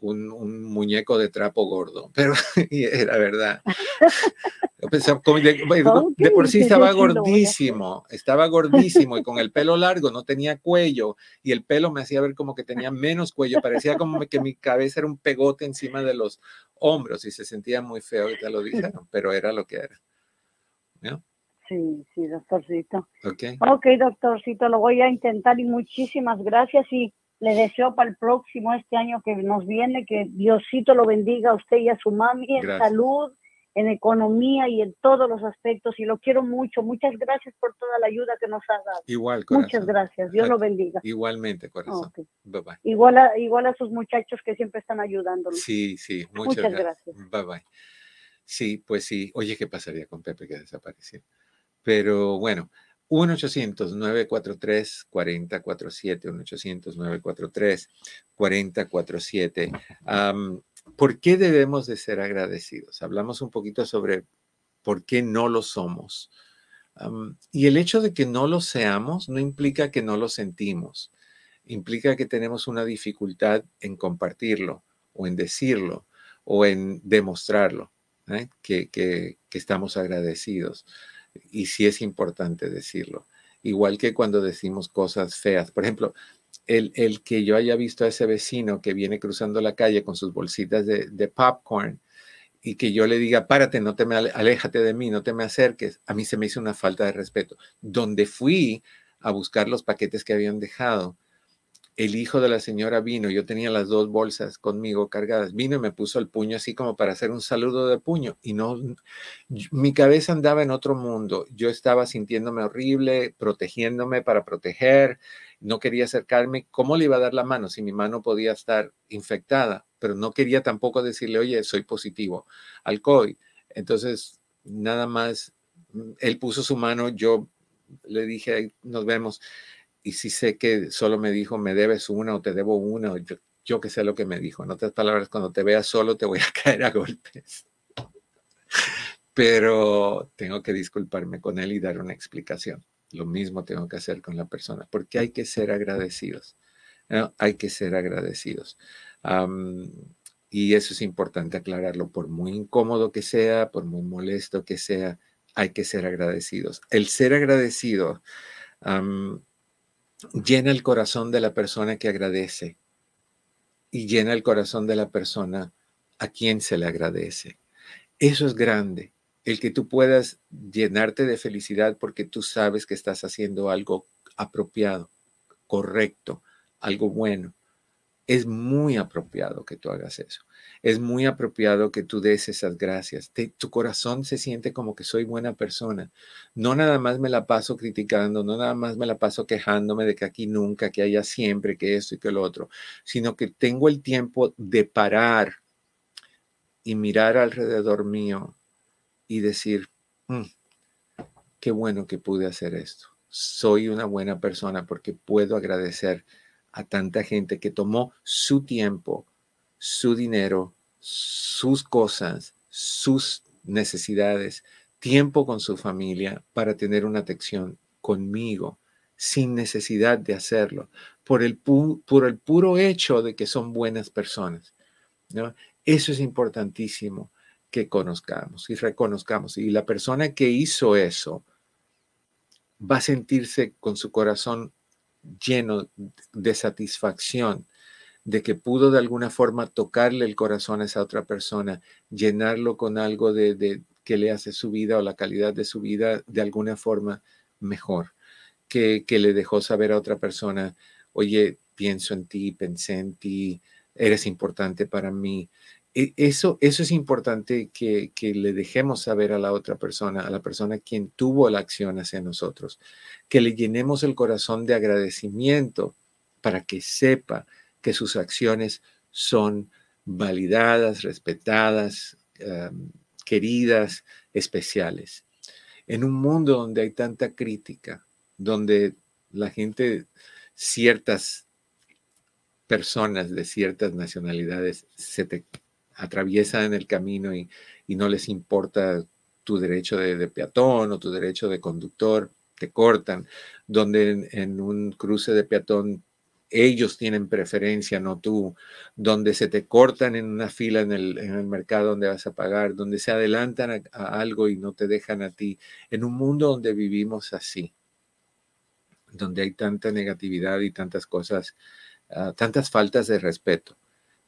un, muñeco de trapo gordo, pero era verdad. de, por sí estaba gordísimo, estaba gordísimo y con el pelo largo no tenía cuello y el pelo me hacía ver como que tenía menos cuello, parecía como que mi cabeza era un pegote encima de los hombros y se sentía muy feo, te lo dijeron, pero era lo que era. Sí, sí, doctorcito. Ok. Ok, doctorcito, lo voy a intentar y muchísimas gracias y le deseo para el próximo, este año que nos viene, que Diosito lo bendiga a usted y a su mami en salud, en economía y en todos los aspectos. Y lo quiero mucho. Muchas gracias por toda la ayuda que nos ha dado. Igual, corazón. Muchas gracias. Dios lo bendiga. Igualmente, corazón. Bye bye. Igual a, igual a sus muchachos que siempre están ayudándonos. Sí, sí. Muchas, gracias. Bye bye. Sí, pues sí. Oye, ¿qué pasaría con Pepe que desapareció? Pero bueno, 1-800-943-4047, 1-800-943-4047. ¿Por qué debemos de ser agradecidos? Hablamos un poquito sobre por qué no lo somos. y el hecho de que no lo seamos no implica que no lo sentimos. Implica que tenemos una dificultad en compartirlo o en decirlo o en demostrarlo, ¿eh? que, que estamos agradecidos y sí es importante decirlo. Igual que cuando decimos cosas feas. Por ejemplo, el, el, que yo haya visto a ese vecino que viene cruzando la calle con sus bolsitas de, de, popcorn y que yo le diga, párate, no te me aléjate de mí, no te me acerques, a mí se me hizo una falta de respeto. Donde fui a buscar los paquetes que habían dejado, el hijo de la señora vino, yo tenía las dos bolsas conmigo cargadas, vino y me puso el puño así como para hacer un saludo de puño y no, mi cabeza andaba en otro mundo, yo estaba sintiéndome horrible, protegiéndome para proteger, no quería acercarme, ¿cómo le iba a dar la mano si mi mano podía estar infectada? Pero no quería tampoco decirle, oye, soy positivo al COVID. Entonces, nada más, él puso su mano, yo le dije, nos vemos y si sé que solo me dijo, me debes una o te debo una, o yo, yo que sé lo que me dijo. En otras palabras, cuando te veas solo te voy a caer a golpes. Pero tengo que disculparme con él y dar una explicación. Lo mismo tengo que hacer con la persona, porque hay que ser agradecidos. Hay que ser agradecidos. y eso es importante aclararlo, por muy incómodo que sea, por muy molesto que sea, hay que ser agradecidos. El ser agradecido llena el corazón de la persona que agradece y llena el corazón de la persona a quien se le agradece. Eso es grande, el que tú puedas llenarte de felicidad porque tú sabes que estás haciendo algo apropiado, correcto, algo bueno. Es muy apropiado que tú hagas eso es muy apropiado que tú des esas gracias. tu corazón se siente como que soy buena persona. No nada más me la paso criticando, no nada más me la paso quejándome de que aquí nunca, que haya siempre, que esto y que lo otro, sino que tengo el tiempo de parar y mirar alrededor mío y decir, mm, qué bueno que pude hacer esto. Soy una buena persona porque puedo agradecer a tanta gente que tomó su tiempo su dinero, sus cosas, sus necesidades, tiempo con su familia para tener una atención conmigo sin necesidad de hacerlo, por el, por el puro hecho de que son buenas personas. ¿no? Eso es importantísimo que conozcamos y reconozcamos. Y la persona que hizo eso va a sentirse con su corazón lleno de satisfacción de que pudo de alguna forma tocarle el corazón a esa otra persona, llenarlo con algo de, que le hace su vida o la calidad de su vida de alguna forma mejor, que, que le dejó saber a otra persona, oye, pienso en ti, pensé en ti, eres importante para mí. E, eso, eso es importante que, que, le dejemos saber a la otra persona, a la persona quien tuvo la acción hacia nosotros, que le llenemos el corazón de agradecimiento para que sepa que sus acciones son validadas, respetadas, em, queridas, especiales. En un mundo donde hay tanta crítica, donde la gente, ciertas personas de ciertas nacionalidades se te atraviesan en el camino y, no les importa tu derecho de, de, peatón o tu derecho de conductor, te cortan, donde en, un cruce de peatón ellos tienen preferencia, no tú, donde se te cortan en una fila en el, mercado donde vas a pagar, donde se adelantan a, algo y no te dejan a ti, en un mundo donde vivimos así, donde hay tanta negatividad y tantas cosas, ah, tantas faltas de respeto.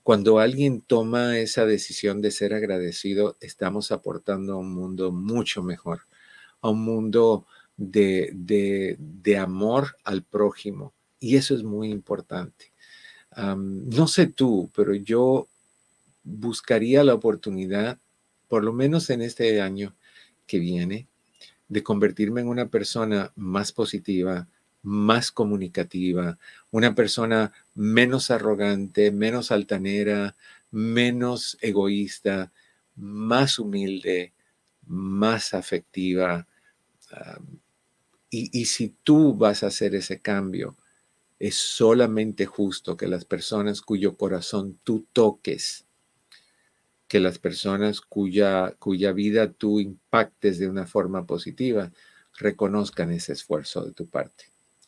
Cuando alguien toma esa decisión de ser agradecido, estamos aportando a un mundo mucho mejor, a un mundo de, de, amor al prójimo. Y eso es muy importante. no sé tú, pero yo buscaría la oportunidad, por lo menos en este año que viene, de convertirme en una persona más positiva, más comunicativa, una persona menos arrogante, menos altanera, menos egoísta, más humilde, más afectiva, y, si tú vas a hacer ese cambio, es solamente justo que las personas cuyo corazón tú toques, que las personas cuya, cuya vida tú impactes de una forma positiva, reconozcan ese esfuerzo de tu parte.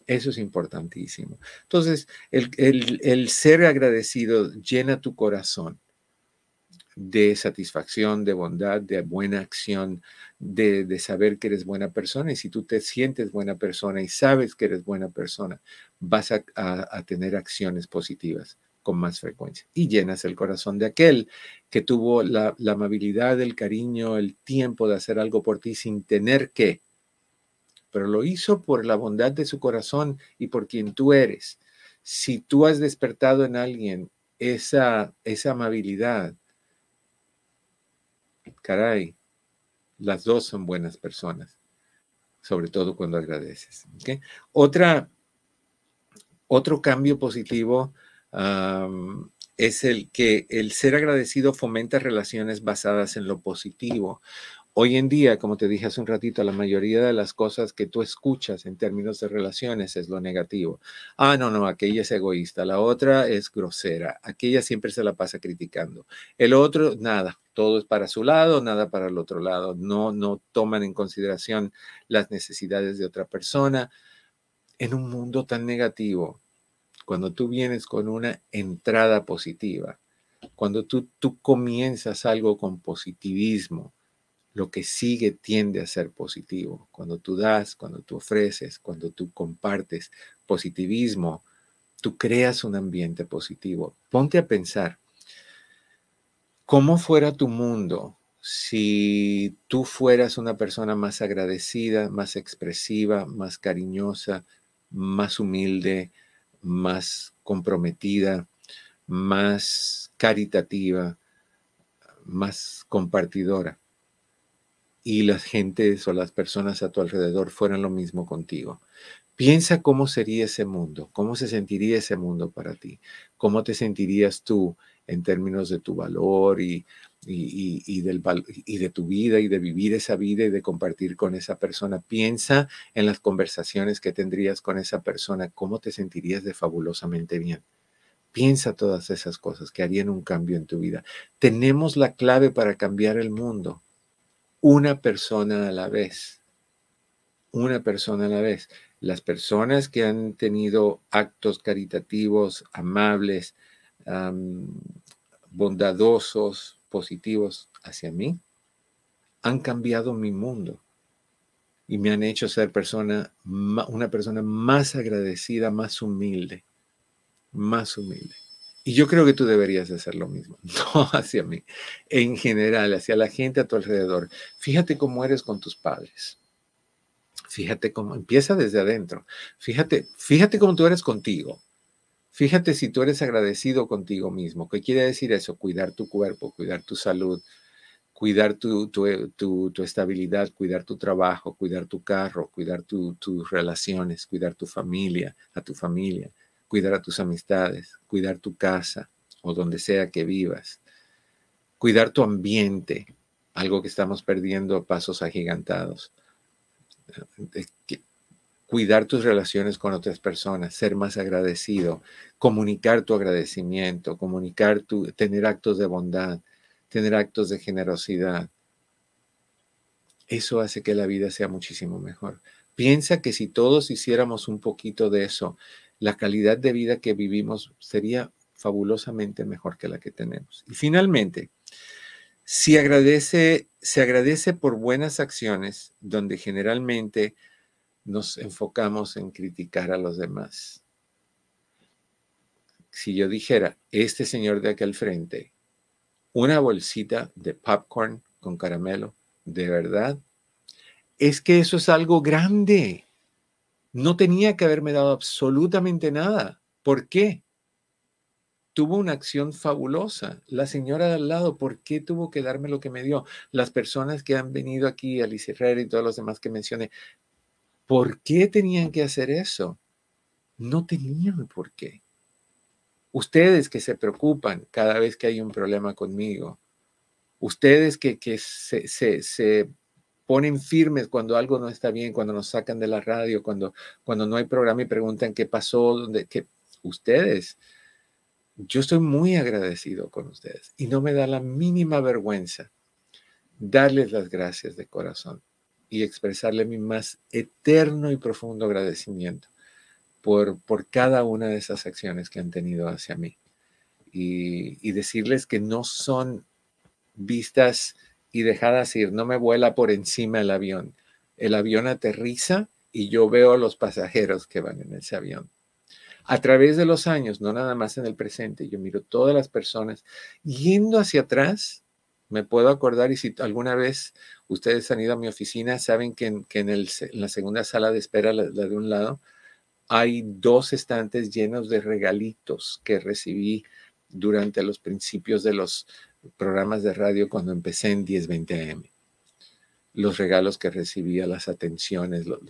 Eso es importantísimo. Entonces, el, el ser agradecido llena tu corazón de satisfacción, de bondad, de buena acción, de, saber que eres buena persona. Y si tú te sientes buena persona y sabes que eres buena persona, vas a, tener acciones positivas con más frecuencia. Y llenas el corazón de aquel que tuvo la, la amabilidad, el cariño, el tiempo de hacer algo por ti sin tener que, pero lo hizo por la bondad de su corazón y por quien tú eres. Si tú has despertado en alguien esa, esa amabilidad, caray, las dos son buenas personas, sobre todo cuando agradeces. Otra, otro cambio positivo es el que el ser agradecido fomenta relaciones basadas en lo positivo. Hoy en día, como te dije hace un ratito, la mayoría de las cosas que tú escuchas en términos de relaciones es lo negativo. Ah, no, no, aquella es egoísta, la otra es grosera, aquella siempre se la pasa criticando. El otro, nada, todo es para su lado, nada para el otro lado. No, no toman en consideración las necesidades de otra persona. En un mundo tan negativo, cuando tú vienes con una entrada positiva, cuando tú, tú comienzas algo con positivismo, lo que sigue tiende a ser positivo. Cuando tú das, cuando tú ofreces, cuando tú compartes positivismo, tú creas un ambiente positivo. Ponte a pensar, ¿cómo fuera tu mundo si tú fueras una persona más agradecida, más expresiva, más cariñosa, más humilde, más comprometida, más caritativa, más compartidora? Y las gentes o las personas a tu alrededor fueran lo mismo contigo. Piensa cómo sería ese mundo, cómo se sentiría ese mundo para ti, cómo te sentirías tú en términos de tu valor y, y, del, y de tu vida y de vivir esa vida y de compartir con esa persona. Piensa en las conversaciones que tendrías con esa persona, cómo te sentirías de fabulosamente bien. Piensa todas esas cosas que harían un cambio en tu vida. Tenemos la clave para cambiar el mundo una persona a la vez. Una persona a la vez. Las personas que han tenido actos caritativos, amables, bondadosos, positivos hacia mí, han cambiado mi mundo y me han hecho ser persona, una persona más agradecida, más humilde, más humilde. Y yo creo que tú deberías hacer lo mismo, no hacia mí, en general, hacia la gente a tu alrededor. Fíjate cómo eres con tus padres. Fíjate cómo empieza desde adentro. Fíjate, fíjate cómo tú eres contigo. Fíjate si tú eres agradecido contigo mismo. ¿Qué quiere decir eso? Cuidar tu cuerpo, cuidar tu salud, cuidar tu, tu, estabilidad, cuidar tu trabajo, cuidar tu carro, cuidar tus relaciones, cuidar tu familia, a tu familia cuidar a tus amistades, cuidar tu casa o donde sea que vivas, cuidar tu ambiente, algo que estamos perdiendo a pasos agigantados, cuidar tus relaciones con otras personas, ser más agradecido, comunicar tu agradecimiento, comunicar tu, tener actos de bondad, tener actos de generosidad. Eso hace que la vida sea muchísimo mejor. Piensa que si todos hiciéramos un poquito de eso, la calidad de vida que vivimos sería fabulosamente mejor que la que tenemos. Y finalmente, si agradece, se agradece por buenas acciones, donde generalmente nos enfocamos en criticar a los demás. Si yo dijera, este señor de aquí al frente, una bolsita de popcorn con caramelo, de verdad, es que eso es algo grande. No tenía que haberme dado absolutamente nada. ¿Por qué? Tuvo una acción fabulosa. La señora de al lado, ¿por qué tuvo que darme lo que me dio? Las personas que han venido aquí, Alice Herrera y todos los demás que mencioné, ¿por qué tenían que hacer eso? No tenían por qué. Ustedes que se preocupan cada vez que hay un problema conmigo, ustedes que, se, se ponen firmes cuando algo no está bien, cuando nos sacan de la radio, cuando, cuando no hay programa y preguntan qué pasó, dónde, qué, ustedes. Yo estoy muy agradecido con ustedes y no me da la mínima vergüenza darles las gracias de corazón y expresarle mi más eterno y profundo agradecimiento por, por cada una de esas acciones que han tenido hacia mí. Y, y decirles que no son vistas y dejadas ir, no me vuela por encima el avión. El avión aterriza y yo veo a los pasajeros que van en ese avión. A través de los años, no nada más en el presente, yo miro todas las personas yendo hacia atrás. Me puedo acordar, y si alguna vez ustedes han ido a mi oficina, saben que en, en, la segunda sala de espera, la de un lado, hay dos estantes llenos de regalitos que recibí durante los principios de los programas de radio cuando empecé en 1020 AM. Los regalos que recibía, las atenciones, los,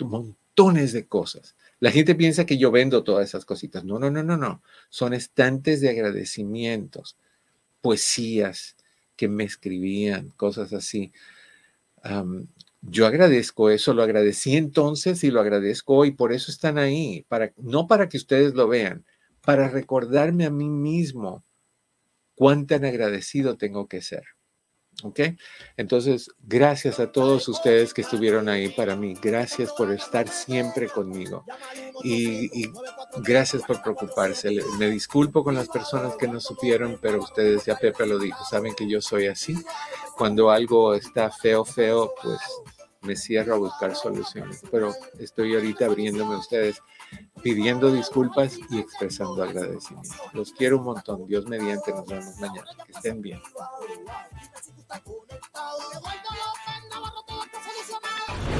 montones de cosas. La gente piensa que yo vendo todas esas cositas. No, no, no, no, no. Son estantes de agradecimientos, poesías que me escribían, cosas así. yo agradezco eso, lo agradecí entonces y lo agradezco hoy, por eso están ahí, para, no para que ustedes lo vean, para recordarme a mí mismo cuán tan agradecido tengo que ser. ¿Ok? Entonces, gracias a todos ustedes que estuvieron ahí para mí. Gracias por estar siempre conmigo. Y, gracias por preocuparse. Me disculpo con las personas que no supieron, pero ustedes, ya Pepe lo dijo, saben que yo soy así. Cuando algo está feo, feo, pues me cierro a buscar soluciones. Pero estoy ahorita abriéndome a ustedes pidiendo disculpas y expresando agradecimiento. Los quiero un montón. Dios mediante, nos vemos mañana. Que estén bien.